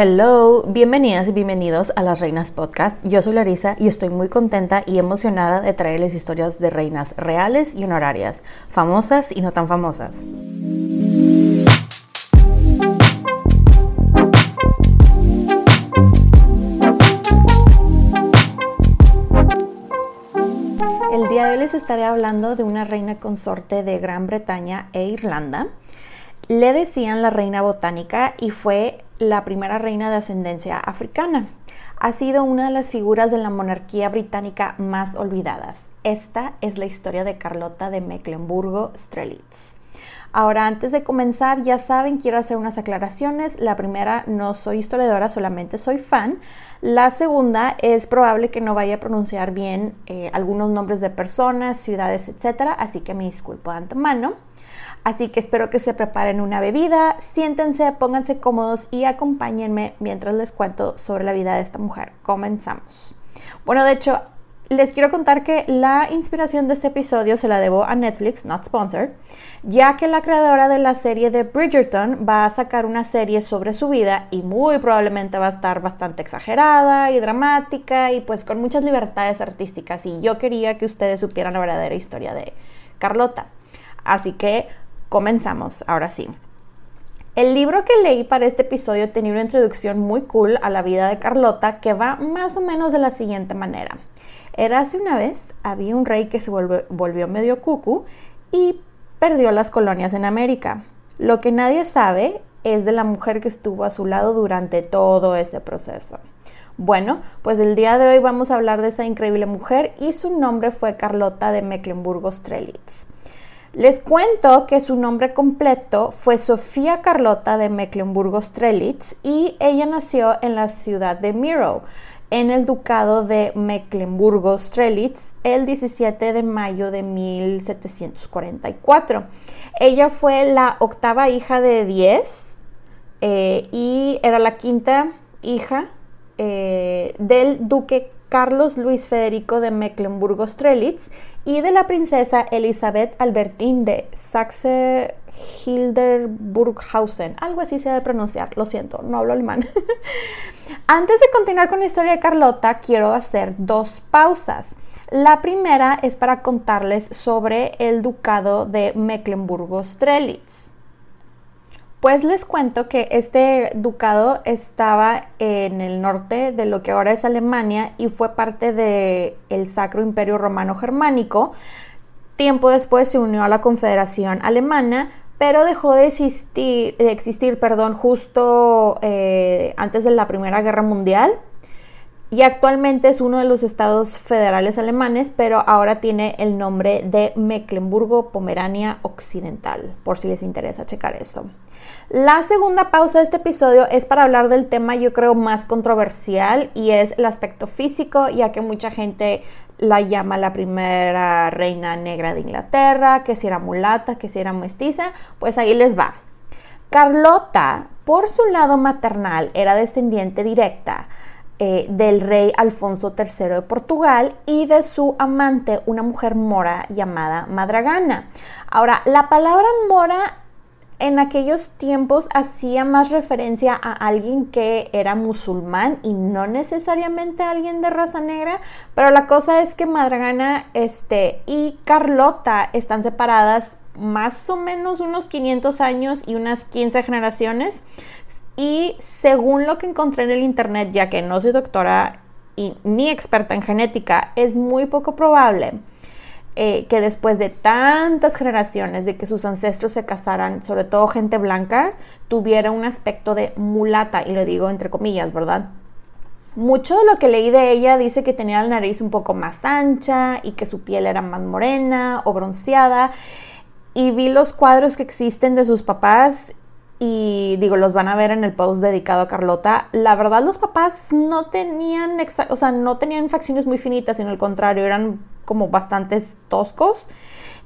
Hello, bienvenidas y bienvenidos a Las Reinas Podcast. Yo soy Larisa y estoy muy contenta y emocionada de traerles historias de reinas reales y honorarias, famosas y no tan famosas. El día de hoy les estaré hablando de una reina consorte de Gran Bretaña e Irlanda. Le decían la reina botánica y fue la primera reina de ascendencia africana. Ha sido una de las figuras de la monarquía británica más olvidadas. Esta es la historia de Carlota de Mecklenburgo-Strelitz. Ahora, antes de comenzar, ya saben, quiero hacer unas aclaraciones. La primera, no soy historiadora, solamente soy fan. La segunda, es probable que no vaya a pronunciar bien eh, algunos nombres de personas, ciudades, etc. Así que me disculpo de antemano. Así que espero que se preparen una bebida, siéntense, pónganse cómodos y acompáñenme mientras les cuento sobre la vida de esta mujer. Comenzamos. Bueno, de hecho, les quiero contar que la inspiración de este episodio se la debo a Netflix, not sponsored, ya que la creadora de la serie de Bridgerton va a sacar una serie sobre su vida y muy probablemente va a estar bastante exagerada y dramática y pues con muchas libertades artísticas y yo quería que ustedes supieran la verdadera historia de Carlota. Así que comenzamos, ahora sí. El libro que leí para este episodio tenía una introducción muy cool a la vida de Carlota que va más o menos de la siguiente manera. Era hace una vez, había un rey que se volvió, medio cucu y perdió las colonias en América. Lo que nadie sabe es de la mujer que estuvo a su lado durante todo ese proceso. Bueno, pues el día de hoy vamos a hablar de esa increíble mujer y su nombre fue Carlota de Mecklenburgo-Strelitz. Les cuento que su nombre completo fue Sofía Carlota de Mecklenburgo-Strelitz y ella nació en la ciudad de Miro, en el ducado de Mecklenburgo-Strelitz el 17 de mayo de 1744. Ella fue la octava hija de 10 eh, y era la quinta hija eh, del duque Carlos Luis Federico de Mecklenburgo-Strelitz y de la princesa Elizabeth Albertine de Saxe-Hilderburghausen. Algo así se ha de pronunciar, lo siento, no hablo alemán. Antes de continuar con la historia de Carlota, quiero hacer dos pausas. La primera es para contarles sobre el ducado de Mecklenburgo-Strelitz. Pues les cuento que este ducado estaba en el norte de lo que ahora es Alemania y fue parte del el Sacro Imperio Romano Germánico. Tiempo después se unió a la Confederación Alemana, pero dejó de existir, de existir perdón, justo eh, antes de la Primera Guerra Mundial y actualmente es uno de los estados federales alemanes, pero ahora tiene el nombre de Mecklenburgo-Pomerania Occidental, por si les interesa checar esto. La segunda pausa de este episodio es para hablar del tema yo creo más controversial y es el aspecto físico, ya que mucha gente la llama la primera reina negra de Inglaterra, que si era mulata, que si era mestiza, pues ahí les va. Carlota, por su lado maternal, era descendiente directa eh, del rey Alfonso III de Portugal y de su amante, una mujer mora llamada Madragana. Ahora, la palabra mora en aquellos tiempos hacía más referencia a alguien que era musulmán y no necesariamente alguien de raza negra, pero la cosa es que Madragana este, y Carlota están separadas más o menos unos 500 años y unas 15 generaciones. Y según lo que encontré en el internet, ya que no soy doctora y ni experta en genética, es muy poco probable eh, que después de tantas generaciones de que sus ancestros se casaran, sobre todo gente blanca, tuviera un aspecto de mulata, y lo digo entre comillas, ¿verdad? Mucho de lo que leí de ella dice que tenía la nariz un poco más ancha y que su piel era más morena o bronceada. Y vi los cuadros que existen de sus papás y digo, los van a ver en el post dedicado a Carlota. La verdad, los papás no tenían, o sea, no tenían facciones muy finitas, sino al contrario, eran como bastantes toscos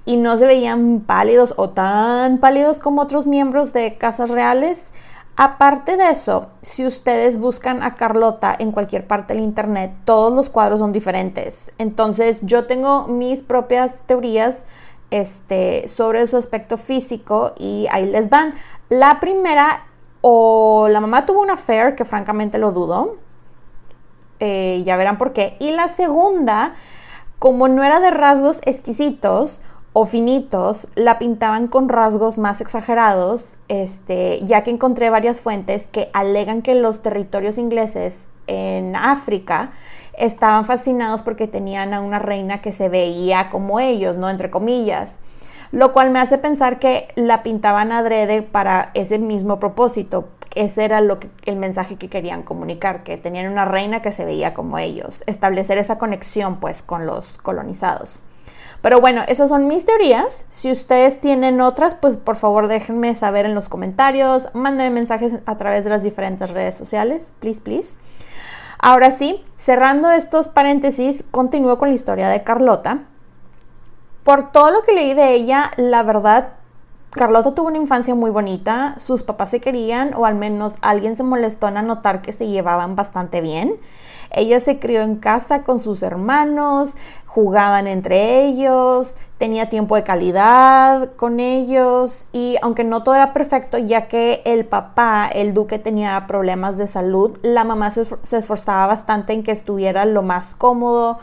y no se veían pálidos o tan pálidos como otros miembros de casas reales. Aparte de eso, si ustedes buscan a Carlota en cualquier parte del internet, todos los cuadros son diferentes. Entonces, yo tengo mis propias teorías este, sobre su aspecto físico y ahí les van. La primera, o la mamá tuvo una affair, que francamente lo dudo, eh, ya verán por qué. Y la segunda, como no era de rasgos exquisitos o finitos, la pintaban con rasgos más exagerados, este, ya que encontré varias fuentes que alegan que los territorios ingleses en África estaban fascinados porque tenían a una reina que se veía como ellos, ¿no? Entre comillas. Lo cual me hace pensar que la pintaban adrede para ese mismo propósito. Ese era lo que, el mensaje que querían comunicar, que tenían una reina que se veía como ellos. Establecer esa conexión, pues, con los colonizados. Pero bueno, esas son mis teorías. Si ustedes tienen otras, pues por favor déjenme saber en los comentarios. Mándenme mensajes a través de las diferentes redes sociales. Please, please. Ahora sí, cerrando estos paréntesis, continúo con la historia de Carlota. Por todo lo que leí de ella, la verdad, Carlota tuvo una infancia muy bonita, sus papás se querían o al menos alguien se molestó en anotar que se llevaban bastante bien. Ella se crió en casa con sus hermanos, jugaban entre ellos, tenía tiempo de calidad con ellos y aunque no todo era perfecto, ya que el papá, el duque, tenía problemas de salud, la mamá se, esforzaba bastante en que estuviera lo más cómodo.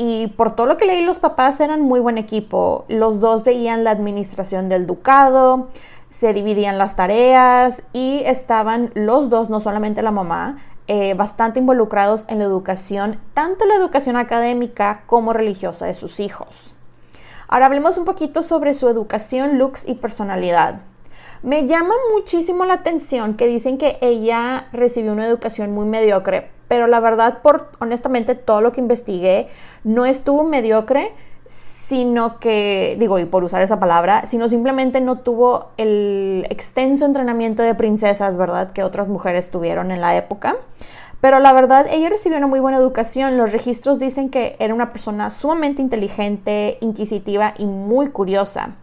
Y por todo lo que leí, los papás eran muy buen equipo. Los dos veían la administración del ducado, se dividían las tareas y estaban los dos, no solamente la mamá, eh, bastante involucrados en la educación, tanto la educación académica como religiosa de sus hijos. Ahora hablemos un poquito sobre su educación, looks y personalidad. Me llama muchísimo la atención que dicen que ella recibió una educación muy mediocre, pero la verdad, por honestamente todo lo que investigué, no estuvo mediocre, sino que, digo, y por usar esa palabra, sino simplemente no tuvo el extenso entrenamiento de princesas, ¿verdad?, que otras mujeres tuvieron en la época. Pero la verdad, ella recibió una muy buena educación. Los registros dicen que era una persona sumamente inteligente, inquisitiva y muy curiosa.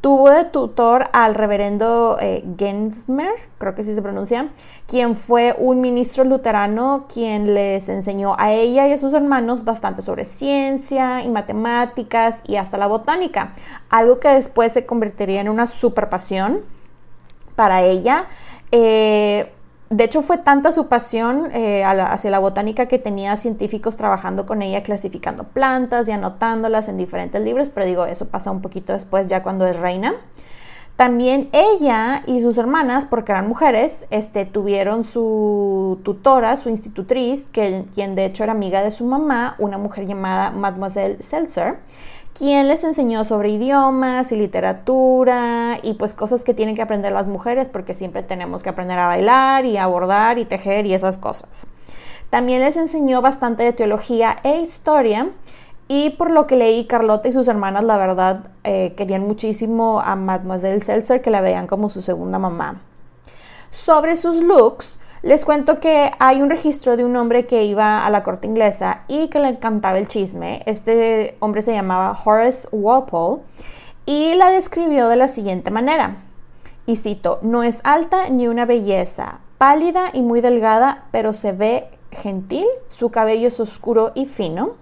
Tuvo de tutor al reverendo eh, Gensmer, creo que así se pronuncia, quien fue un ministro luterano quien les enseñó a ella y a sus hermanos bastante sobre ciencia y matemáticas y hasta la botánica, algo que después se convertiría en una super pasión para ella. Eh, de hecho, fue tanta su pasión eh, hacia la botánica que tenía científicos trabajando con ella, clasificando plantas y anotándolas en diferentes libros, pero digo, eso pasa un poquito después, ya cuando es reina. También ella y sus hermanas, porque eran mujeres, este, tuvieron su tutora, su institutriz, que, quien de hecho era amiga de su mamá, una mujer llamada Mademoiselle Seltzer, quien les enseñó sobre idiomas y literatura y pues cosas que tienen que aprender las mujeres porque siempre tenemos que aprender a bailar y a bordar y tejer y esas cosas. También les enseñó bastante de teología e historia y por lo que leí, Carlota y sus hermanas, la verdad, eh, querían muchísimo a Mademoiselle Seltzer, que la veían como su segunda mamá. Sobre sus looks, les cuento que hay un registro de un hombre que iba a la corte inglesa y que le encantaba el chisme. Este hombre se llamaba Horace Walpole y la describió de la siguiente manera. Y cito, no es alta ni una belleza, pálida y muy delgada, pero se ve gentil, su cabello es oscuro y fino,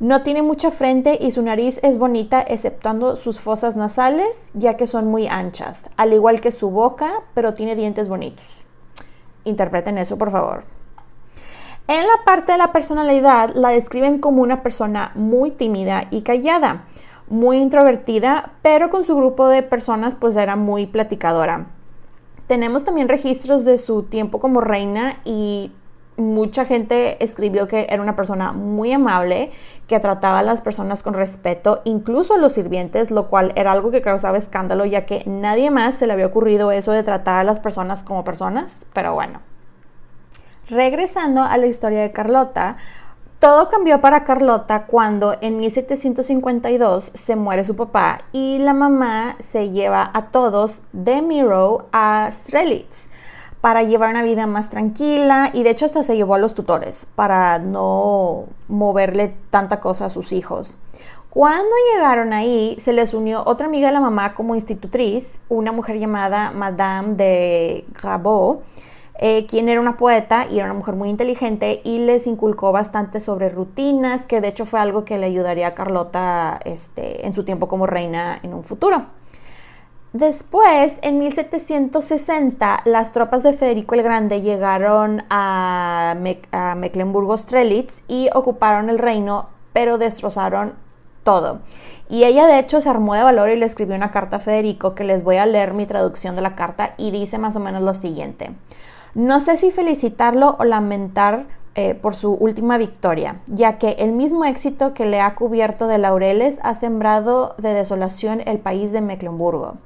no tiene mucha frente y su nariz es bonita exceptuando sus fosas nasales, ya que son muy anchas, al igual que su boca, pero tiene dientes bonitos. Interpreten eso, por favor. En la parte de la personalidad la describen como una persona muy tímida y callada, muy introvertida, pero con su grupo de personas pues era muy platicadora. Tenemos también registros de su tiempo como reina y mucha gente escribió que era una persona muy amable, que trataba a las personas con respeto, incluso a los sirvientes, lo cual era algo que causaba escándalo, ya que nadie más se le había ocurrido eso de tratar a las personas como personas, pero bueno. Regresando a la historia de Carlota, todo cambió para Carlota cuando en 1752 se muere su papá y la mamá se lleva a todos de Miro a Strelitz para llevar una vida más tranquila y de hecho hasta se llevó a los tutores para no moverle tanta cosa a sus hijos. Cuando llegaron ahí, se les unió otra amiga de la mamá como institutriz, una mujer llamada Madame de Grabot, eh, quien era una poeta y era una mujer muy inteligente y les inculcó bastante sobre rutinas, que de hecho fue algo que le ayudaría a Carlota este, en su tiempo como reina en un futuro. Después, en 1760, las tropas de Federico el Grande llegaron a, Mecklenburgo-Strelitz y ocuparon el reino, pero destrozaron todo. Y ella de hecho se armó de valor y le escribió una carta a Federico que les voy a leer mi traducción de la carta y dice más o menos lo siguiente. No sé si felicitarlo o lamentar eh, por su última victoria, ya que el mismo éxito que le ha cubierto de laureles ha sembrado de desolación el país de Mecklenburgo.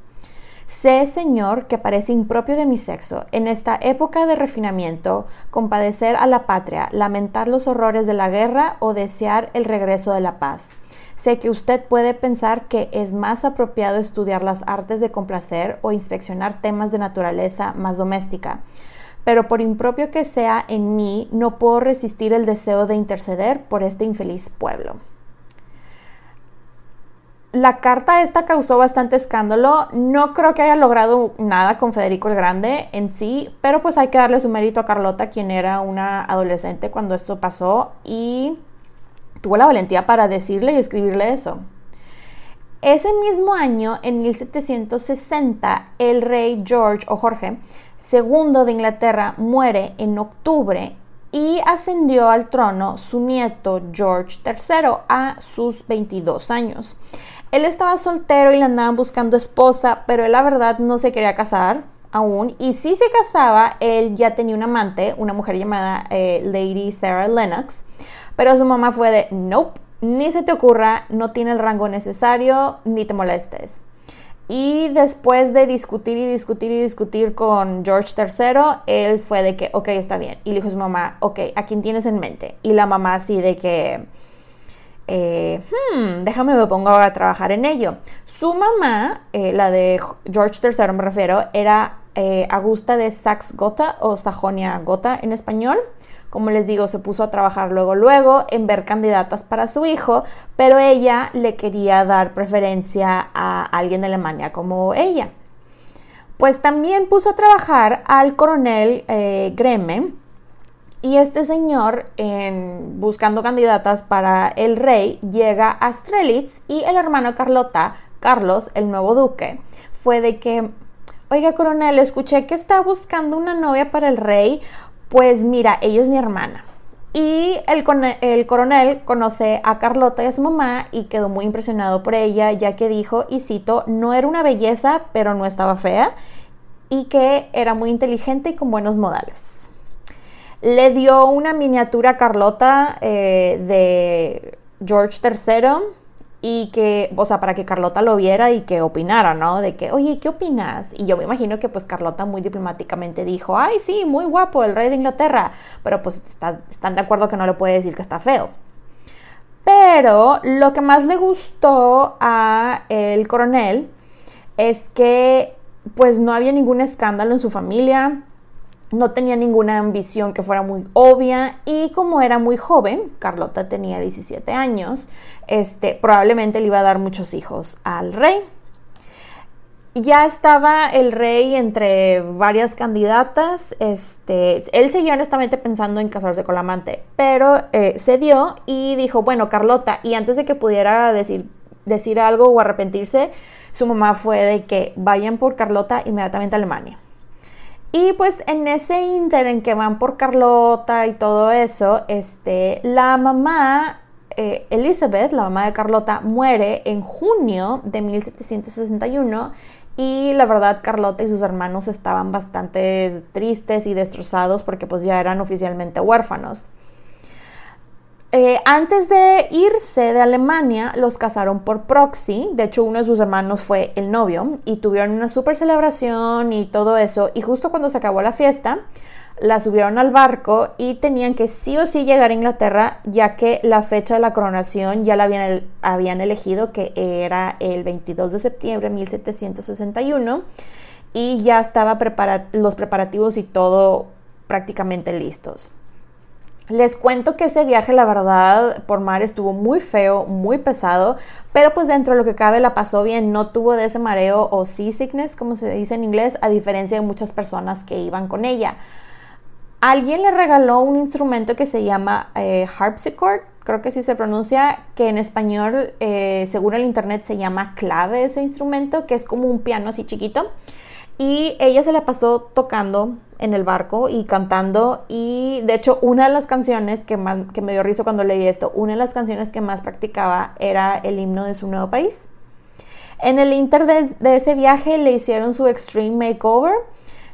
Sé, Señor, que parece impropio de mi sexo, en esta época de refinamiento, compadecer a la patria, lamentar los horrores de la guerra o desear el regreso de la paz. Sé que usted puede pensar que es más apropiado estudiar las artes de complacer o inspeccionar temas de naturaleza más doméstica pero por impropio que sea en mí, no puedo resistir el deseo de interceder por este infeliz pueblo la carta esta causó bastante escándalo. No creo que haya logrado nada con Federico el Grande en sí, pero pues hay que darle su mérito a Carlota, quien era una adolescente cuando esto pasó y tuvo la valentía para decirle y escribirle eso. Ese mismo año, en 1760, el rey George o Jorge II de Inglaterra muere en octubre y ascendió al trono su nieto George III a sus 22 años. Él estaba soltero y le andaban buscando esposa, pero él la verdad no se quería casar aún. Y si se casaba, él ya tenía un amante, una mujer llamada eh, Lady Sarah Lennox. Pero su mamá fue de, nope, ni se te ocurra, no tiene el rango necesario, ni te molestes. Y después de discutir y discutir y discutir con George III, él fue de que, ok, está bien. Y le dijo a su mamá, ok, ¿a quién tienes en mente? Y la mamá así de que eh, hmm, déjame me pongo a trabajar en ello. Su mamá, eh, la de George III me refiero, era eh, Augusta de Saxe-Gotha o Sajonia-Gotha en español. Como les digo, se puso a trabajar luego, luego en ver candidatas para su hijo, pero ella le quería dar preferencia a alguien de Alemania como ella. Pues también puso a trabajar al coronel Greme, y este señor, en, buscando candidatas para el rey, llega a Strelitz y el hermano Carlota, Carlos, el nuevo duque, fue de que, oiga coronel, escuché que está buscando una novia para el rey, pues mira, ella es mi hermana. Y el, el, coronel conoce a Carlota y a su mamá y quedó muy impresionado por ella, ya que dijo, y cito, no era una belleza, pero no estaba fea, y que era muy inteligente y con buenos modales. Le dio una miniatura a Carlota eh, de George III y que, o sea, para que Carlota lo viera y que opinara, ¿no? De que, oye, ¿qué opinas? Y yo me imagino que pues Carlota muy diplomáticamente dijo, ay, sí, muy guapo, el rey de Inglaterra, pero pues están de acuerdo que no le puede decir que está feo. Pero lo que más le gustó a el coronel es que pues no había ningún escándalo en su familia, no tenía ninguna ambición que fuera muy obvia y como era muy joven, Carlota tenía 17 años, este, probablemente le iba a dar muchos hijos al rey. Ya estaba el rey entre varias candidatas. Este, él seguía honestamente pensando en casarse con la amante, pero eh, se dio y dijo, bueno, Carlota, y antes de que pudiera decir, decir algo o arrepentirse, su mamá fue de que vayan por Carlota inmediatamente a Alemania. Y pues en ese inter en que van por Carlota y todo eso, este, la mamá, eh, Elizabeth, la mamá de Carlota, muere en junio de 1761 y la verdad Carlota y sus hermanos estaban bastante tristes y destrozados porque pues ya eran oficialmente huérfanos. Eh, antes de irse de Alemania, los casaron por proxy. De hecho, uno de sus hermanos fue el novio y tuvieron una super celebración y todo eso. Y justo cuando se acabó la fiesta, la subieron al barco y tenían que sí o sí llegar a Inglaterra, ya que la fecha de la coronación ya la habían, elegido, que era el 22 de septiembre de 1761. Y ya estaban los preparativos y todo prácticamente listos. Les cuento que ese viaje, la verdad, por mar estuvo muy feo, muy pesado, pero pues dentro de lo que cabe la pasó bien, no tuvo de ese mareo o seasickness, como se dice en inglés, a diferencia de muchas personas que iban con ella. Alguien le regaló un instrumento que se llama eh, harpsichord, creo que sí se pronuncia, que en español, eh, según el internet, se llama clave ese instrumento, que es como un piano así chiquito. Y ella se la pasó tocando en el barco y cantando. Y de hecho, una de las canciones que, más, que me dio risa cuando leí esto, una de las canciones que más practicaba era el himno de su nuevo país. En el inter de, ese viaje le hicieron su extreme makeover.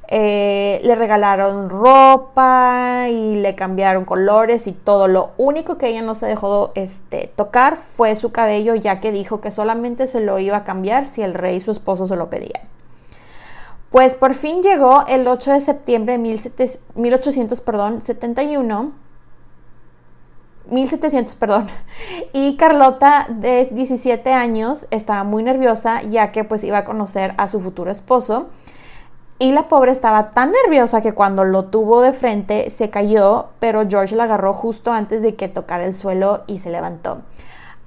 Eh, le regalaron ropa y le cambiaron colores y todo. Lo único que ella no se dejó este, tocar fue su cabello, ya que dijo que solamente se lo iba a cambiar si el rey y su esposo se lo pedían. Pues por fin llegó el 8 de septiembre de 1871 1700, perdón. Y Carlota, de 17 años, estaba muy nerviosa ya que pues iba a conocer a su futuro esposo. Y la pobre estaba tan nerviosa que cuando lo tuvo de frente se cayó, pero George la agarró justo antes de que tocara el suelo y se levantó.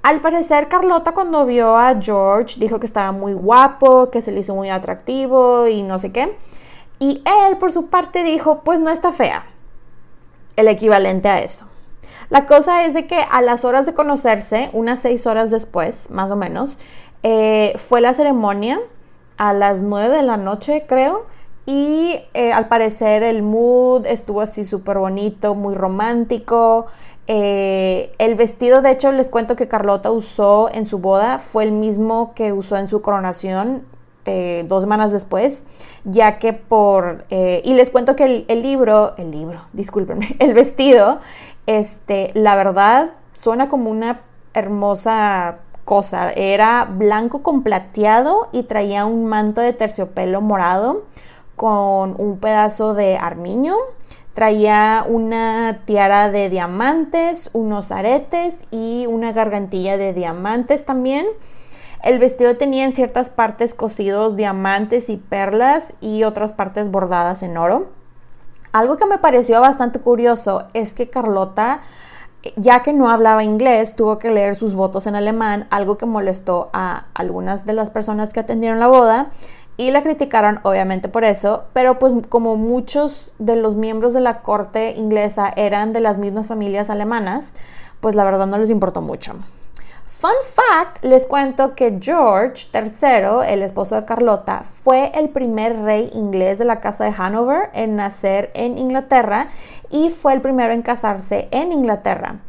Al parecer, Carlota cuando vio a George dijo que estaba muy guapo, que se le hizo muy atractivo y no sé qué. Y él, por su parte, dijo, pues no está fea. El equivalente a eso. La cosa es de que a las horas de conocerse, unas seis horas después, más o menos, eh, fue la ceremonia a las nueve de la noche, creo. Y eh, al parecer el mood estuvo así súper bonito, muy romántico. Eh, el vestido, de hecho, les cuento que Carlota usó en su boda, fue el mismo que usó en su coronación eh, dos semanas después, ya que por... Eh, y les cuento que el, libro, el libro, discúlpenme, el vestido, este, la verdad, suena como una hermosa cosa. Era blanco con plateado y traía un manto de terciopelo morado con un pedazo de armiño Traía una tiara de diamantes, unos aretes y una gargantilla de diamantes también. El vestido tenía en ciertas partes cosidos diamantes y perlas y otras partes bordadas en oro. Algo que me pareció bastante curioso es que Carlota, ya que no hablaba inglés, tuvo que leer sus votos en alemán, algo que molestó a algunas de las personas que atendieron la boda y la criticaron obviamente por eso, pero pues como muchos de los miembros de la corte inglesa eran de las mismas familias alemanas, pues la verdad no les importó mucho. Fun fact, les cuento que George III, el esposo de Carlota, fue el primer rey inglés de la casa de Hanover en nacer en Inglaterra y fue el primero en casarse en Inglaterra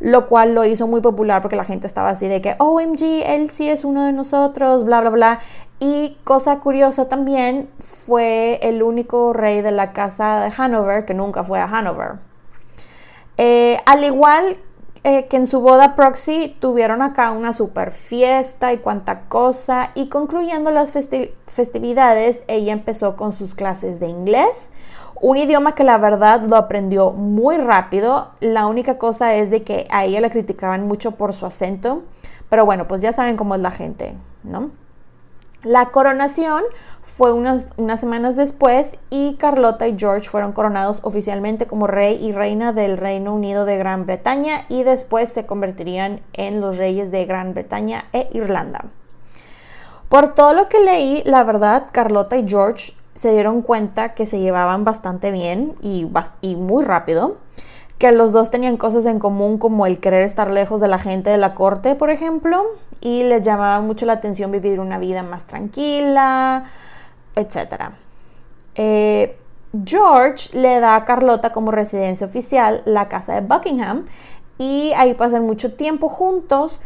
lo cual lo hizo muy popular porque la gente estaba así de que, OMG, él sí es uno de nosotros, bla, bla, bla. Y cosa curiosa también, fue el único rey de la casa de Hanover que nunca fue a Hanover. Eh, al igual eh, que en su boda proxy tuvieron acá una super fiesta y cuanta cosa y concluyendo las festividades ella empezó con sus clases de inglés un idioma que la verdad lo aprendió muy rápido. La única cosa es de que a ella la criticaban mucho por su acento. Pero bueno, pues ya saben cómo es la gente, ¿no? La coronación fue unas, unas, semanas después y Carlota y George fueron coronados oficialmente como rey y reina del Reino Unido de Gran Bretaña y después se convertirían en los reyes de Gran Bretaña e Irlanda. Por todo lo que leí, la verdad, Carlota y George se dieron cuenta que se llevaban bastante bien y, y muy rápido, que los dos tenían cosas en común como el querer estar lejos de la gente de la corte, por ejemplo, y les llamaba mucho la atención vivir una vida más tranquila, etc. Eh, George le da a Carlota como residencia oficial la casa de Buckingham y ahí pasan mucho tiempo juntos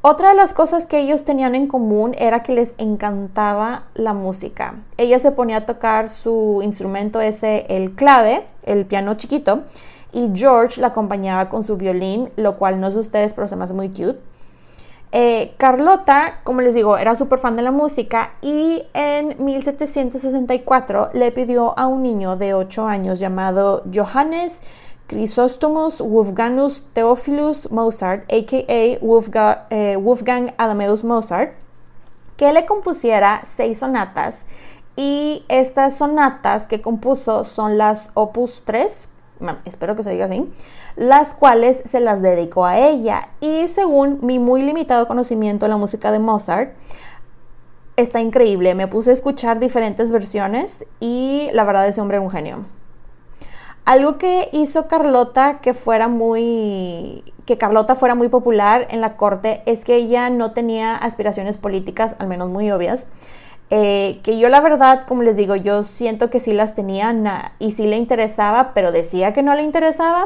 otra de las cosas que ellos tenían en común era que les encantaba la música. Ella se ponía a tocar su instrumento ese, el clave, el piano chiquito, y George la acompañaba con su violín, lo cual no de ustedes, pero se me muy cute. Eh, Carlota, como les digo, era súper fan de la música y en 1764 le pidió a un niño de 8 años llamado Johannes Chrysostomos Wolfgangus Theophilus Mozart, a.k.a. Eh, Wolfgang Adameus Mozart, que le compusiera seis sonatas y estas sonatas que compuso son las Opus 3, espero que se diga así, las cuales se las dedicó a ella. Y según mi muy limitado conocimiento de la música de Mozart, está increíble. Me puse a escuchar diferentes versiones y la verdad ese hombre es un genio. Algo que hizo Carlota que fuera muy que Carlota fuera muy popular en la corte es que ella no tenía aspiraciones políticas, al menos muy obvias. Eh, que yo la verdad, como les digo, yo siento que sí las tenía y sí le interesaba, pero decía que no le interesaba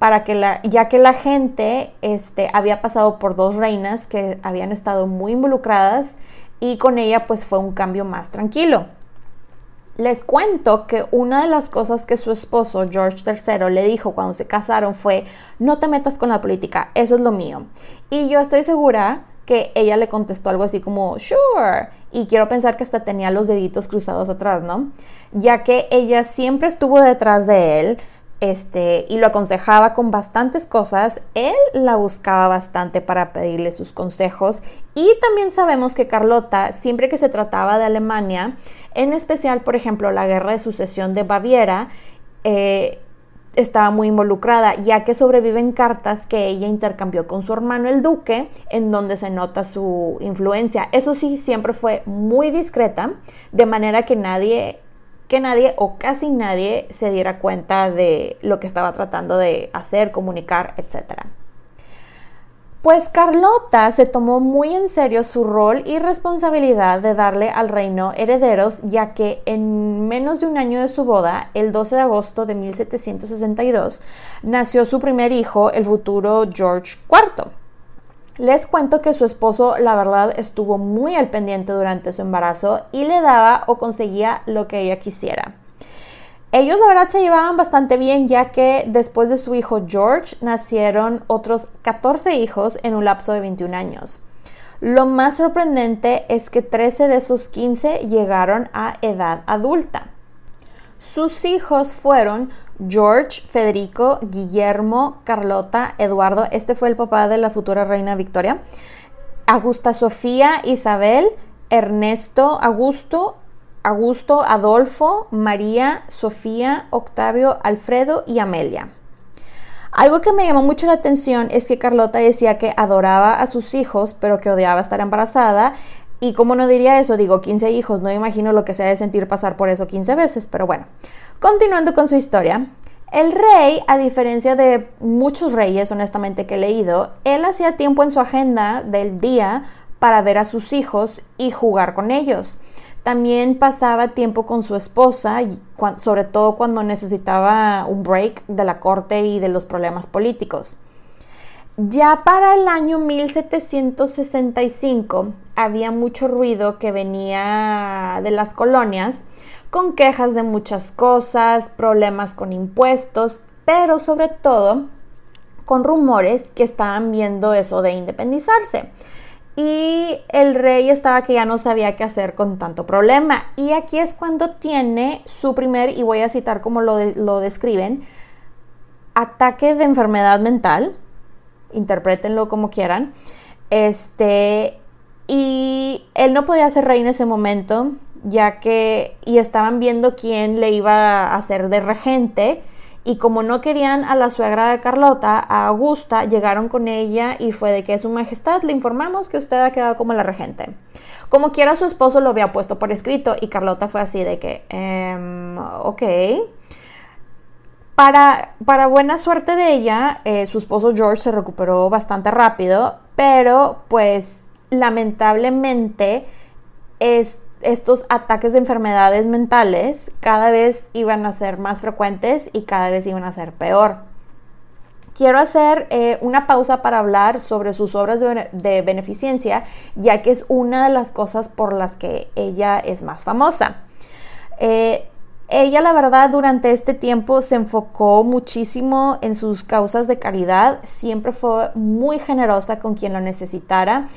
para que la, ya que la gente este, había pasado por dos reinas que habían estado muy involucradas y con ella pues fue un cambio más tranquilo. Les cuento que una de las cosas que su esposo George III le dijo cuando se casaron fue, no te metas con la política, eso es lo mío. Y yo estoy segura que ella le contestó algo así como, sure. Y quiero pensar que hasta tenía los deditos cruzados atrás, ¿no? Ya que ella siempre estuvo detrás de él, este, y lo aconsejaba con bastantes cosas, él la buscaba bastante para pedirle sus consejos y también sabemos que Carlota, siempre que se trataba de Alemania, en especial, por ejemplo, la guerra de sucesión de Baviera, eh, estaba muy involucrada, ya que sobreviven cartas que ella intercambió con su hermano el duque, en donde se nota su influencia. Eso sí, siempre fue muy discreta, de manera que nadie que nadie o casi nadie se diera cuenta de lo que estaba tratando de hacer, comunicar, etc. Pues Carlota se tomó muy en serio su rol y responsabilidad de darle al reino herederos, ya que en menos de un año de su boda, el 12 de agosto de 1762, nació su primer hijo, el futuro George IV. Les cuento que su esposo, la verdad, estuvo muy al pendiente durante su embarazo y le daba o conseguía lo que ella quisiera. Ellos, la verdad, se llevaban bastante bien, ya que después de su hijo George nacieron otros 14 hijos en un lapso de 21 años. Lo más sorprendente es que 13 de esos 15 llegaron a edad adulta. Sus hijos fueron George, Federico, Guillermo, Carlota, Eduardo, este fue el papá de la futura reina Victoria, Augusta Sofía, Isabel, Ernesto, Augusto, Augusto, Adolfo, María, Sofía, Octavio, Alfredo y Amelia. Algo que me llamó mucho la atención es que Carlota decía que adoraba a sus hijos, pero que odiaba estar embarazada y como no diría eso, digo 15 hijos, no imagino lo que sea de sentir pasar por eso 15 veces, pero bueno. Continuando con su historia, el rey, a diferencia de muchos reyes, honestamente, que he leído, él hacía tiempo en su agenda del día para ver a sus hijos y jugar con ellos. También pasaba tiempo con su esposa, sobre todo cuando necesitaba un break de la corte y de los problemas políticos. Ya para el año 1765 había mucho ruido que venía de las colonias con quejas de muchas cosas, problemas con impuestos, pero sobre todo con rumores que estaban viendo eso de independizarse. Y el rey estaba que ya no sabía qué hacer con tanto problema. Y aquí es cuando tiene su primer, y voy a citar como lo, lo describen, ataque de enfermedad mental. Interprétenlo como quieran. Este, y él no podía ser rey en ese momento, ya que, y estaban viendo quién le iba a hacer de regente y como no querían a la suegra de Carlota, a Augusta, llegaron con ella y fue de que su majestad le informamos que usted ha quedado como la regente. Como quiera su esposo lo había puesto por escrito y Carlota fue así de que, em, ok. Para, para, buena suerte de ella, eh, su esposo George se recuperó bastante rápido, pero pues lamentablemente es estos ataques de enfermedades mentales cada vez iban a ser más frecuentes y cada vez iban a ser peor. Quiero hacer eh, una pausa para hablar sobre sus obras de, beneficencia, ya que es una de las cosas por las que ella es más famosa. Eh, ella, la verdad, durante este tiempo se enfocó muchísimo en sus causas de caridad, siempre fue muy generosa con quien lo necesitara.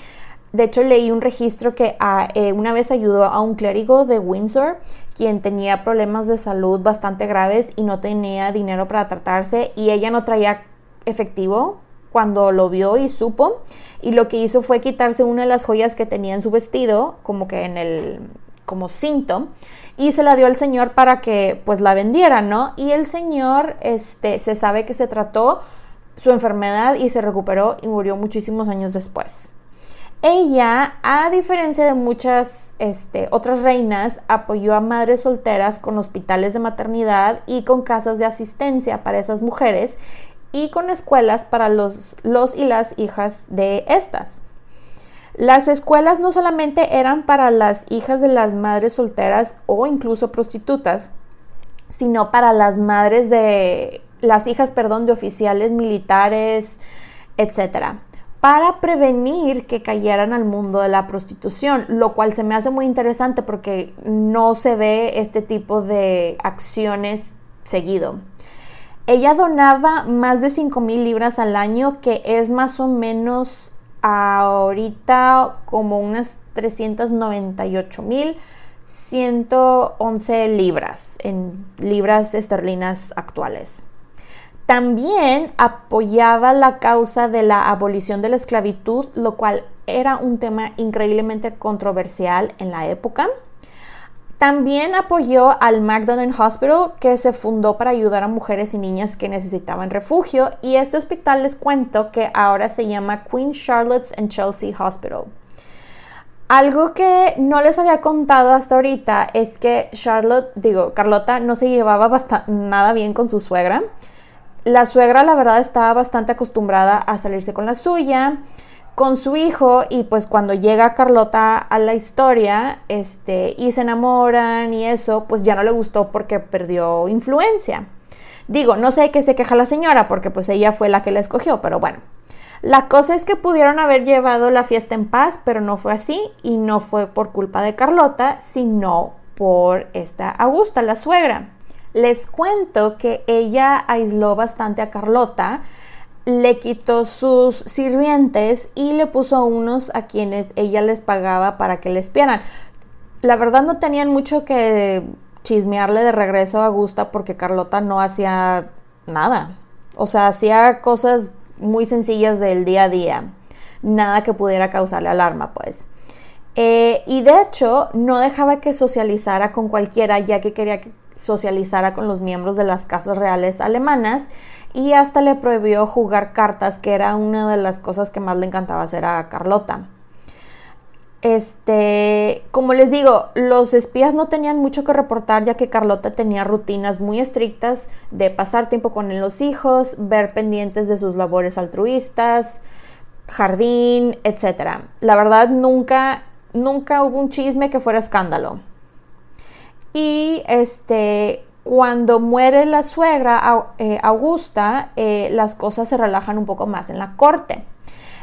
De hecho, leí un registro que ah, eh, una vez ayudó a un clérigo de Windsor, quien tenía problemas de salud bastante graves y no tenía dinero para tratarse y ella no traía efectivo cuando lo vio y supo. Y lo que hizo fue quitarse una de las joyas que tenía en su vestido, como que en el como cinto, y se la dio al señor para que pues la vendiera, ¿no? Y el señor, este, se sabe que se trató su enfermedad y se recuperó y murió muchísimos años después. Ella, a diferencia de muchas este, otras reinas, apoyó a madres solteras con hospitales de maternidad y con casas de asistencia para esas mujeres y con escuelas para los, los y las hijas de estas. Las escuelas no solamente eran para las hijas de las madres solteras o incluso prostitutas, sino para las madres de las hijas, perdón, de oficiales militares, etcétera para prevenir que cayeran al mundo de la prostitución, lo cual se me hace muy interesante porque no se ve este tipo de acciones seguido. Ella donaba más de 5 mil libras al año, que es más o menos ahorita como unas 398 mil 111 libras en libras esterlinas actuales. También apoyaba la causa de la abolición de la esclavitud, lo cual era un tema increíblemente controversial en la época. También apoyó al Magdalen Hospital, que se fundó para ayudar a mujeres y niñas que necesitaban refugio. Y este hospital les cuento que ahora se llama Queen Charlotte's and Chelsea Hospital. Algo que no les había contado hasta ahorita es que Charlotte, digo, Carlota no se llevaba nada bien con su suegra. La suegra, la verdad, estaba bastante acostumbrada a salirse con la suya, con su hijo, y pues cuando llega Carlota a la historia, este, y se enamoran y eso, pues ya no le gustó porque perdió influencia. Digo, no sé qué se queja la señora, porque pues ella fue la que la escogió, pero bueno. La cosa es que pudieron haber llevado la fiesta en paz, pero no fue así, y no fue por culpa de Carlota, sino por esta Augusta, la suegra. Les cuento que ella aisló bastante a Carlota, le quitó sus sirvientes y le puso a unos a quienes ella les pagaba para que le espiaran. La verdad no tenían mucho que chismearle de regreso a Augusta porque Carlota no hacía nada. O sea, hacía cosas muy sencillas del día a día. Nada que pudiera causarle alarma, pues. Eh, y de hecho, no dejaba que socializara con cualquiera, ya que quería que socializara con los miembros de las casas reales alemanas y hasta le prohibió jugar cartas, que era una de las cosas que más le encantaba hacer a Carlota. Este, como les digo, los espías no tenían mucho que reportar ya que Carlota tenía rutinas muy estrictas de pasar tiempo con los hijos, ver pendientes de sus labores altruistas, jardín, etc. La verdad nunca nunca hubo un chisme que fuera escándalo. Y este, cuando muere la suegra eh, Augusta, eh, las cosas se relajan un poco más en la corte.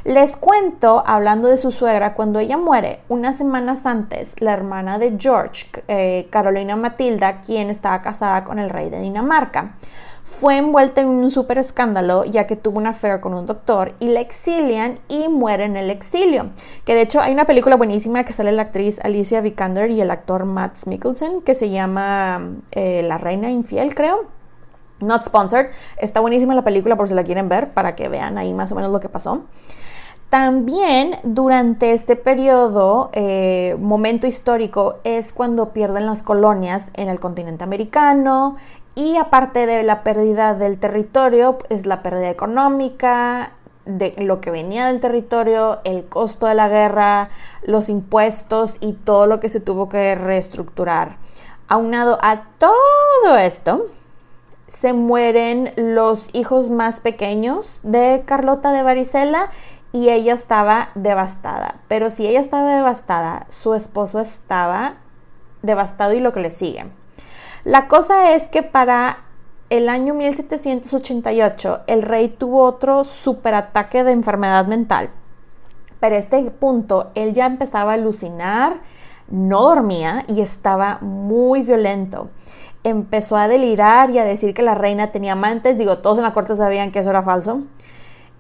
Les cuento, hablando de su suegra, cuando ella muere, unas semanas antes, la hermana de George, eh, Carolina Matilda, quien estaba casada con el rey de Dinamarca, fue envuelta en un súper escándalo ya que tuvo una affair con un doctor y la exilian y muere en el exilio. Que de hecho hay una película buenísima que sale la actriz Alicia Vikander y el actor Matt Mikkelsen que se llama eh, La Reina Infiel, creo. Not sponsored. Está buenísima la película por si la quieren ver para que vean ahí más o menos lo que pasó. También durante este periodo, eh, momento histórico, es cuando pierden las colonias en el continente americano y aparte de la pérdida del territorio, es la pérdida económica, de lo que venía del territorio, el costo de la guerra, los impuestos y todo lo que se tuvo que reestructurar. Aunado a todo esto, se mueren los hijos más pequeños de Carlota de Varicela y ella estaba devastada. Pero si ella estaba devastada, su esposo estaba devastado y lo que le sigue. La cosa es que para el año 1788 el rey tuvo otro superataque de enfermedad mental. Pero a este punto él ya empezaba a alucinar, no dormía y estaba muy violento. Empezó a delirar y a decir que la reina tenía amantes. Digo, todos en la corte sabían que eso era falso.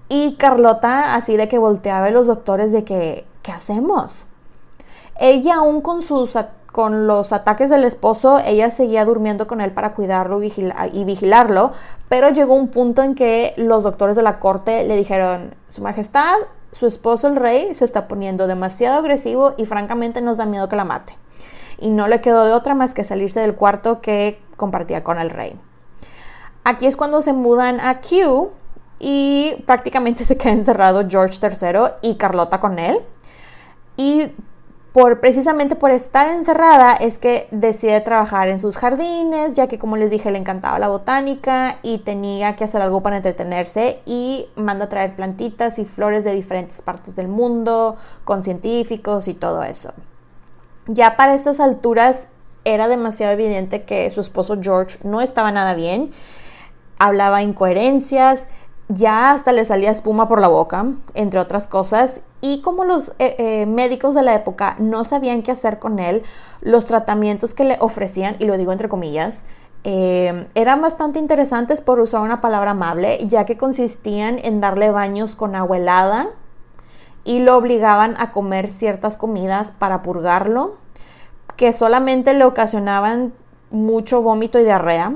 Y Carlota así de que volteaba a los doctores de que, ¿qué hacemos? Ella aún con sus con los ataques del esposo, ella seguía durmiendo con él para cuidarlo y vigilarlo, pero llegó un punto en que los doctores de la corte le dijeron, Su Majestad, su esposo el rey se está poniendo demasiado agresivo y francamente nos da miedo que la mate. Y no le quedó de otra más que salirse del cuarto que compartía con el rey. Aquí es cuando se mudan a Kew y prácticamente se queda encerrado George III y Carlota con él. Y por precisamente por estar encerrada es que decide trabajar en sus jardines, ya que como les dije le encantaba la botánica y tenía que hacer algo para entretenerse y manda a traer plantitas y flores de diferentes partes del mundo con científicos y todo eso. Ya para estas alturas era demasiado evidente que su esposo George no estaba nada bien, hablaba incoherencias, ya hasta le salía espuma por la boca, entre otras cosas, y como los eh, eh, médicos de la época no sabían qué hacer con él, los tratamientos que le ofrecían, y lo digo entre comillas, eh, eran bastante interesantes por usar una palabra amable, ya que consistían en darle baños con agua helada y lo obligaban a comer ciertas comidas para purgarlo, que solamente le ocasionaban mucho vómito y diarrea.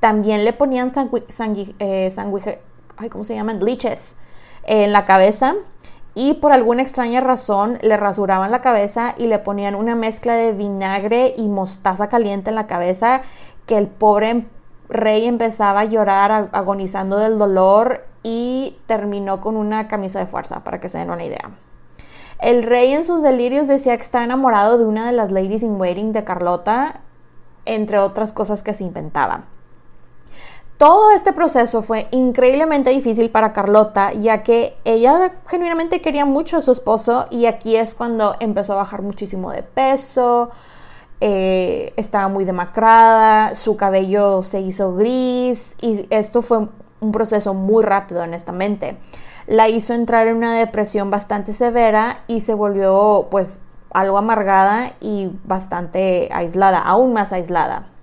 También le ponían sangui, ay, ¿cómo se llaman? Liches en la cabeza y por alguna extraña razón le rasuraban la cabeza y le ponían una mezcla de vinagre y mostaza caliente en la cabeza que el pobre rey empezaba a llorar agonizando del dolor y terminó con una camisa de fuerza, para que se den una idea. El rey en sus delirios decía que está enamorado de una de las ladies in waiting de Carlota, entre otras cosas que se inventaba. Todo este proceso fue increíblemente difícil para Carlota, ya que ella genuinamente quería mucho a su esposo y aquí es cuando empezó a bajar muchísimo de peso, eh, estaba muy demacrada, su cabello se hizo gris y esto fue un proceso muy rápido, honestamente. La hizo entrar en una depresión bastante severa y se volvió pues algo amargada y bastante aislada, aún más aislada.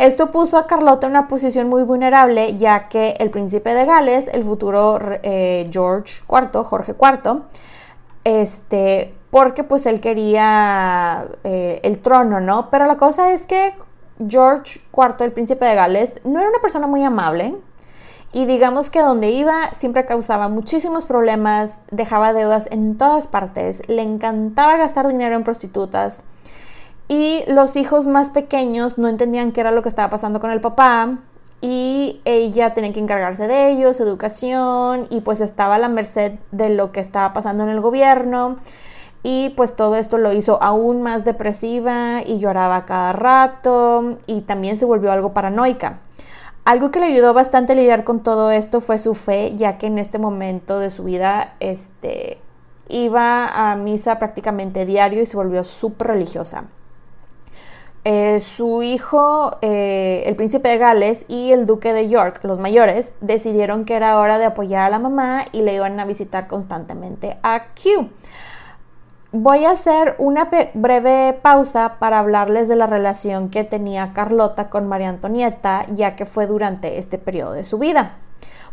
Esto puso a Carlota en una posición muy vulnerable, ya que el príncipe de Gales, el futuro eh, George IV, Jorge IV, este, porque pues él quería eh, el trono, ¿no? Pero la cosa es que George IV, el príncipe de Gales, no era una persona muy amable. Y digamos que donde iba siempre causaba muchísimos problemas, dejaba deudas en todas partes, le encantaba gastar dinero en prostitutas, y los hijos más pequeños no entendían qué era lo que estaba pasando con el papá y ella tenía que encargarse de ellos, educación y pues estaba a la merced de lo que estaba pasando en el gobierno y pues todo esto lo hizo aún más depresiva y lloraba cada rato y también se volvió algo paranoica. Algo que le ayudó bastante a lidiar con todo esto fue su fe, ya que en este momento de su vida este, iba a misa prácticamente diario y se volvió súper religiosa. Eh, su hijo, eh, el príncipe de Gales y el duque de York, los mayores, decidieron que era hora de apoyar a la mamá y le iban a visitar constantemente a Q. Voy a hacer una breve pausa para hablarles de la relación que tenía Carlota con María Antonieta, ya que fue durante este periodo de su vida.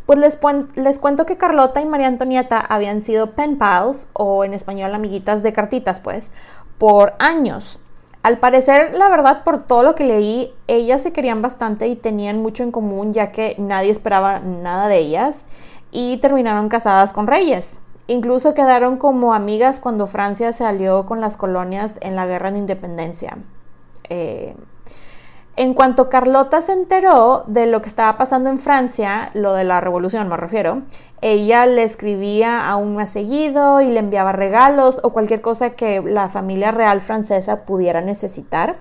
Pues les, les, cuento que Carlota y María Antonieta habían sido pen pals, o en español amiguitas de cartitas, pues, por años. Al parecer, la verdad, por todo lo que leí, ellas se querían bastante y tenían mucho en común, ya que nadie esperaba nada de ellas, y terminaron casadas con reyes. Incluso quedaron como amigas cuando Francia se alió con las colonias en la Guerra de Independencia. Eh, en cuanto Carlota se enteró de lo que estaba pasando en Francia, lo de la revolución me refiero, ella le escribía aún más seguido y le enviaba regalos o cualquier cosa que la familia real francesa pudiera necesitar.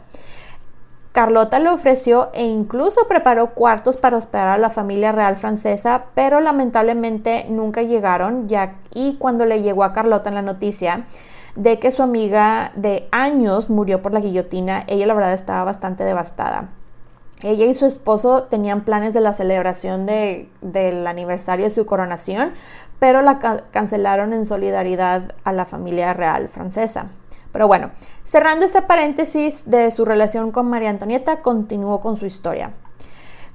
Carlota le ofreció e incluso preparó cuartos para hospedar a la familia real francesa, pero lamentablemente nunca llegaron, ya y cuando le llegó a Carlota la noticia de que su amiga de años murió por la guillotina, ella la verdad estaba bastante devastada. Ella y su esposo tenían planes de la celebración del aniversario de su coronación, pero la cancelaron en solidaridad a la familia real francesa. Pero bueno, cerrando este paréntesis de su relación con María Antonieta, continuó con su historia.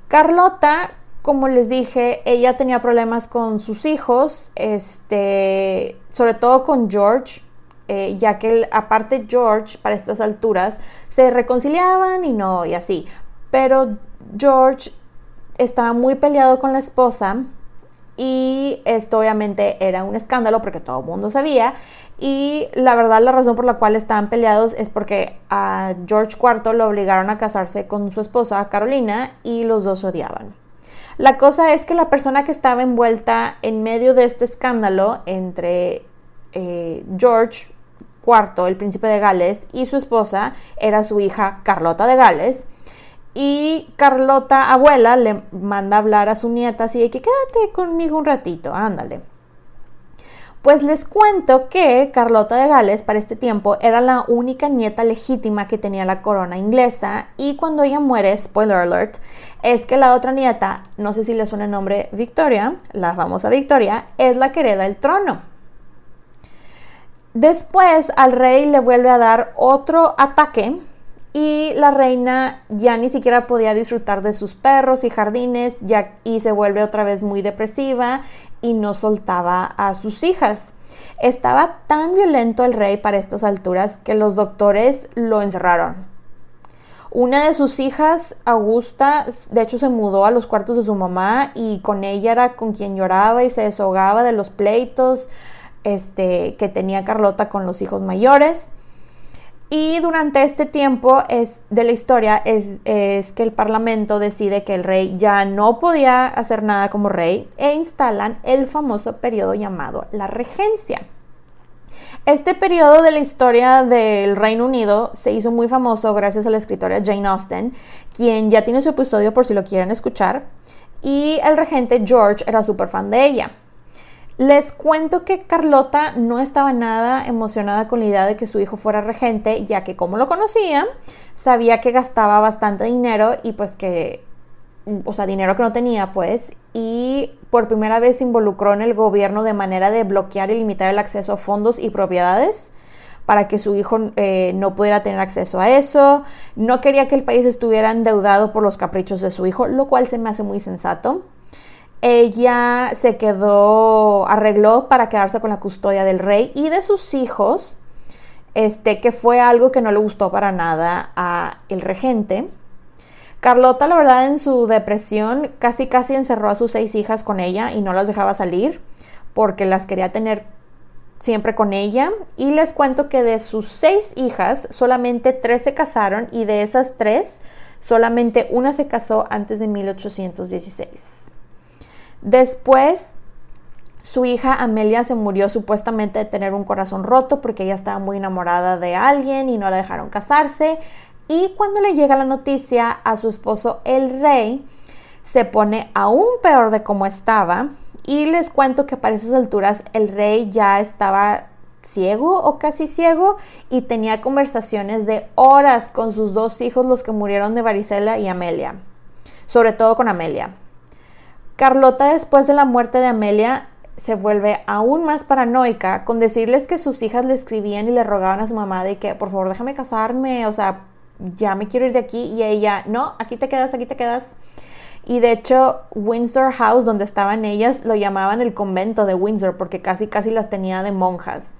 Carlota, como les dije, ella tenía problemas con sus hijos, este, sobre todo con George, eh, ya que aparte George, para estas alturas, se reconciliaban y no, y así. Pero George estaba muy peleado con la esposa y esto obviamente era un escándalo porque todo el mundo sabía y la verdad la razón por la cual estaban peleados es porque a George IV lo obligaron a casarse con su esposa Carolina y los dos odiaban. La cosa es que la persona que estaba envuelta en medio de este escándalo entre eh, George IV, el príncipe de Gales, y su esposa era su hija Carlota de Gales, y Carlota, abuela, le manda hablar a su nieta así de que quédate conmigo un ratito, ándale. Pues les cuento que Carlota de Gales para este tiempo era la única nieta legítima que tenía la corona inglesa y cuando ella muere, spoiler alert, es que la otra nieta, no sé si le suena el nombre Victoria, la famosa Victoria, es la que hereda el trono. Después al rey le vuelve a dar otro ataque y la reina ya ni siquiera podía disfrutar de sus perros y jardines ya, y se vuelve otra vez muy depresiva y no soltaba a sus hijas. Estaba tan violento el rey para estas alturas que los doctores lo encerraron. Una de sus hijas, Augusta, de hecho se mudó a los cuartos de su mamá y con ella era con quien lloraba y se deshogaba de los pleitos este, que tenía Carlota con los hijos mayores. Y durante este tiempo es, de la historia es, es, que el Parlamento decide que el rey ya no podía hacer nada como rey e instalan el famoso periodo llamado la regencia. Este periodo de la historia del Reino Unido se hizo muy famoso gracias a la escritora Jane Austen, quien ya tiene su episodio por si lo quieren escuchar, y el regente George era súper fan de ella. Les cuento que Carlota no estaba nada emocionada con la idea de que su hijo fuera regente, ya que como lo conocía, sabía que gastaba bastante dinero y pues que, o sea, dinero que no tenía pues, y por primera vez se involucró en el gobierno de manera de bloquear y limitar el acceso a fondos y propiedades para que su hijo eh, no pudiera tener acceso a eso. No quería que el país estuviera endeudado por los caprichos de su hijo, lo cual se me hace muy sensato ella se quedó, arregló para quedarse con la custodia del rey y de sus hijos, este, que fue algo que no le gustó para nada a el regente. Carlota, la verdad, en su depresión casi casi encerró a sus seis hijas con ella y no las dejaba salir porque las quería tener siempre con ella. Y les cuento que de sus seis hijas, solamente tres se casaron y de esas tres, solamente una se casó antes de 1816. Después, su hija Amelia se murió supuestamente de tener un corazón roto porque ella estaba muy enamorada de alguien y no la dejaron casarse. Y cuando le llega la noticia a su esposo el rey, se pone aún peor de cómo estaba. Y les cuento que para esas alturas el rey ya estaba ciego o casi ciego y tenía conversaciones de horas con sus dos hijos, los que murieron de varicela y Amelia, sobre todo con Amelia. Carlota después de la muerte de Amelia se vuelve aún más paranoica con decirles que sus hijas le escribían y le rogaban a su mamá de que por favor déjame casarme, o sea, ya me quiero ir de aquí y ella, no, aquí te quedas, aquí te quedas. Y de hecho, Windsor House, donde estaban ellas, lo llamaban el convento de Windsor porque casi casi las tenía de monjas.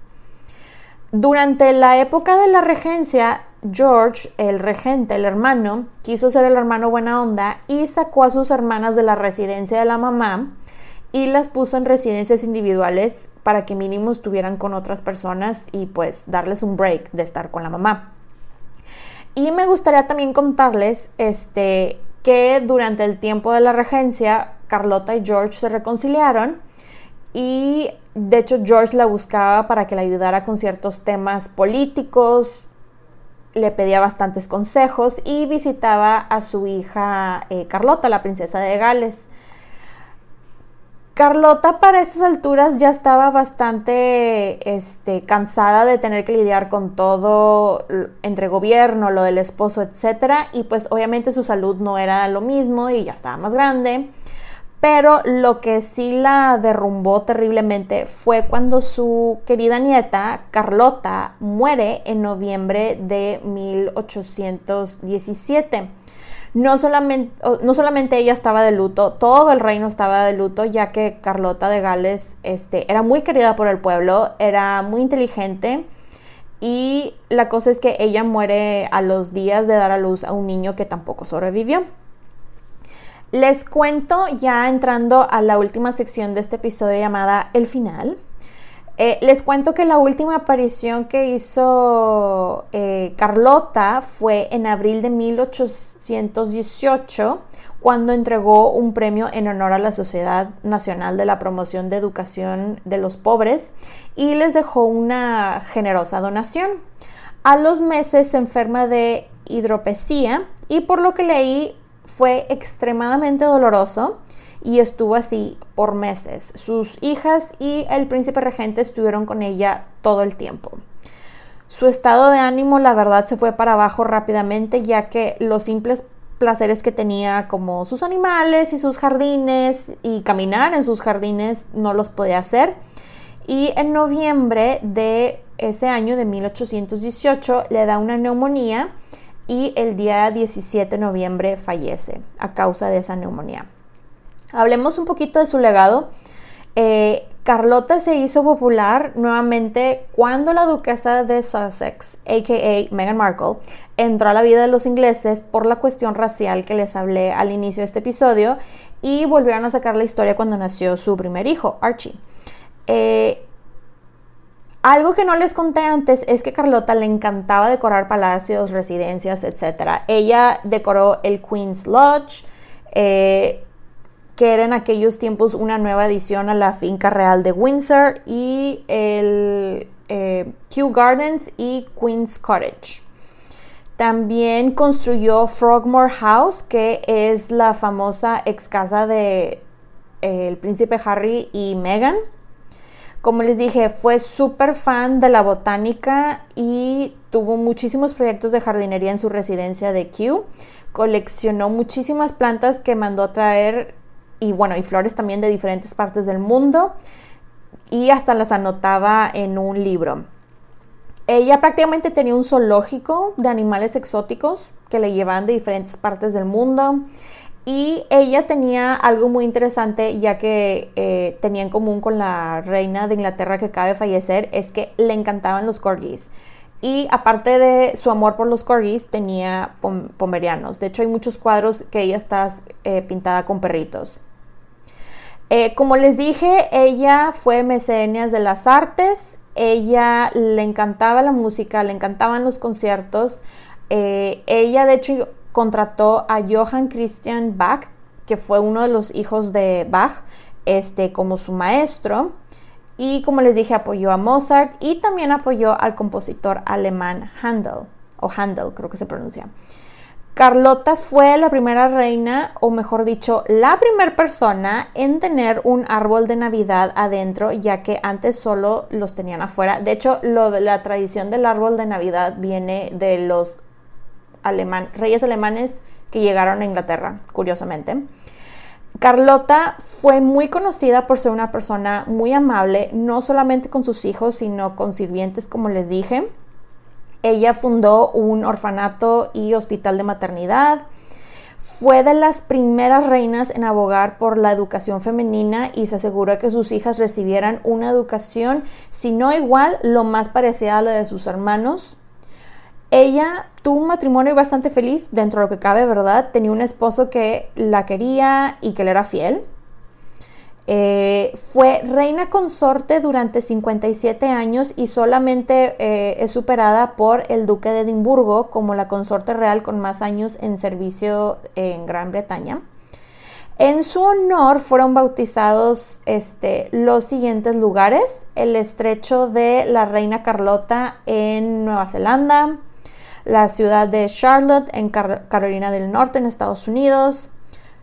Durante la época de la regencia, George, el regente, el hermano, quiso ser el hermano buena onda y sacó a sus hermanas de la residencia de la mamá y las puso en residencias individuales para que mínimo estuvieran con otras personas y pues darles un break de estar con la mamá. Y me gustaría también contarles este, que durante el tiempo de la regencia, Carlota y George se reconciliaron y de hecho George la buscaba para que la ayudara con ciertos temas políticos, le pedía bastantes consejos y visitaba a su hija eh, Carlota, la princesa de Gales. Carlota para esas alturas ya estaba bastante este, cansada de tener que lidiar con todo entre gobierno, lo del esposo, etc. Y pues obviamente su salud no era lo mismo y ya estaba más grande. Pero lo que sí la derrumbó terriblemente fue cuando su querida nieta, Carlota, muere en noviembre de 1817. No solamente, ella estaba de luto, todo el reino estaba de luto, ya que Carlota de Gales este, era muy querida por el pueblo, era muy inteligente y la cosa es que ella muere a los días de dar a luz a un niño que tampoco sobrevivió. Les cuento ya entrando a la última sección de este episodio llamada El final. Eh, les cuento que la última aparición que hizo eh, Carlota fue en abril de 1818, cuando entregó un premio en honor a la Sociedad Nacional de la Promoción de Educación de los Pobres y les dejó una generosa donación. A los meses se enferma de hidropesía y por lo que leí fue extremadamente doloroso y estuvo así por meses. Sus hijas y el príncipe regente estuvieron con ella todo el tiempo. Su estado de ánimo, la verdad, se fue para abajo rápidamente, ya que los simples placeres que tenía como sus animales y sus jardines y caminar en sus jardines no los podía hacer. Y en noviembre de ese año de 1818 le da una neumonía y el día 17 de noviembre fallece a causa de esa neumonía. Hablemos un poquito de su legado. Eh, Carlota se hizo popular nuevamente cuando la duquesa de Sussex, a.k.a. Meghan Markle, entró a la vida de los ingleses por la cuestión racial que les hablé al inicio de este episodio y volvieron a sacar la historia cuando nació su primer hijo, Archie. Eh, algo que no les conté antes es que Carlota le encantaba decorar palacios, residencias, etc. Ella decoró el Queen's Lodge, eh, que era en aquellos tiempos una nueva adición a la finca real de Windsor y el eh, Kew Gardens y Queen's Cottage. También construyó Frogmore House, que es la famosa ex casa de eh, el príncipe Harry y Meghan. Como les dije, fue súper fan de la botánica y tuvo muchísimos proyectos de jardinería en su residencia de Kew. Coleccionó muchísimas plantas que mandó a traer y bueno, y flores también de diferentes partes del mundo y hasta las anotaba en un libro. Ella prácticamente tenía un zoológico de animales exóticos que le llevaban de diferentes partes del mundo. Y ella tenía algo muy interesante, ya que eh, tenía en común con la reina de Inglaterra que acaba de fallecer, es que le encantaban los corgis. Y aparte de su amor por los corgis, tenía pomerianos. De hecho, hay muchos cuadros que ella está eh, pintada con perritos. Eh, como les dije, ella fue mecenas de las artes, ella le encantaba la música, le encantaban los conciertos. Ella, de hecho, contrató a Johann Christian Bach, que fue uno de los hijos de Bach, este, como su maestro. Y como les dije, apoyó a Mozart y también apoyó al compositor alemán Handel, o Handel creo que se pronuncia. Carlota fue la primera reina, o mejor dicho, la primera persona en tener un árbol de Navidad adentro, ya que antes solo los tenían afuera. De hecho, lo de la tradición del árbol de Navidad viene de los reyes alemanes que llegaron a Inglaterra, curiosamente. Carlota fue muy conocida por ser una persona muy amable, no solamente con sus hijos, sino con sirvientes, como les dije. Ella fundó un orfanato y hospital de maternidad. Fue de las primeras reinas en abogar por la educación femenina y se aseguró que sus hijas recibieran una educación, si no igual, lo más parecida a la de sus hermanos. Ella tuvo un matrimonio bastante feliz, dentro de lo que cabe, ¿verdad? Tenía un esposo que la quería y que le era fiel. Eh, fue reina consorte durante 57 años y solamente eh, es superada por el duque de Edimburgo como la consorte real con más años en servicio en Gran Bretaña. En su honor fueron bautizados este, los siguientes lugares, el estrecho de la Reina Carlota en Nueva Zelanda, la ciudad de Charlotte en Carolina del Norte en Estados Unidos,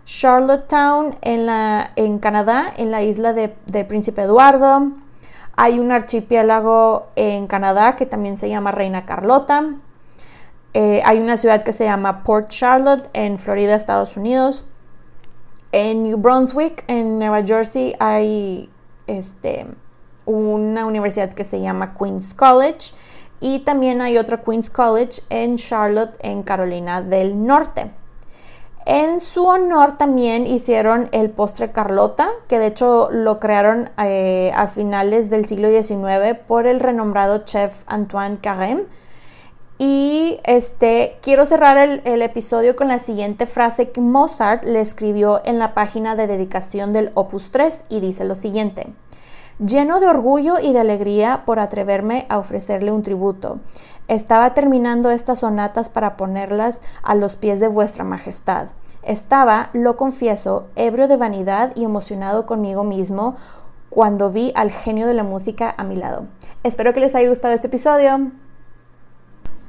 Charlottetown en, la, en Canadá, en la isla de, Príncipe Eduardo. Hay un archipiélago en Canadá que también se llama Reina Carlota. Eh, hay una ciudad que se llama Port Charlotte en Florida, Estados Unidos. En New Brunswick, en Nueva Jersey, hay este, una universidad que se llama Queens College. Y también hay otra Queens College en Charlotte, en Carolina del Norte. En su honor también hicieron el postre Carlota, que de hecho lo crearon eh, a finales del siglo XIX por el renombrado chef Antoine Carême. Y este, quiero cerrar el, episodio con la siguiente frase que Mozart le escribió en la página de dedicación del Opus 3 y dice lo siguiente. Lleno de orgullo y de alegría por atreverme a ofrecerle un tributo. Estaba terminando estas sonatas para ponerlas a los pies de vuestra majestad. Estaba, lo confieso, ebrio de vanidad y emocionado conmigo mismo cuando vi al genio de la música a mi lado. Espero que les haya gustado este episodio.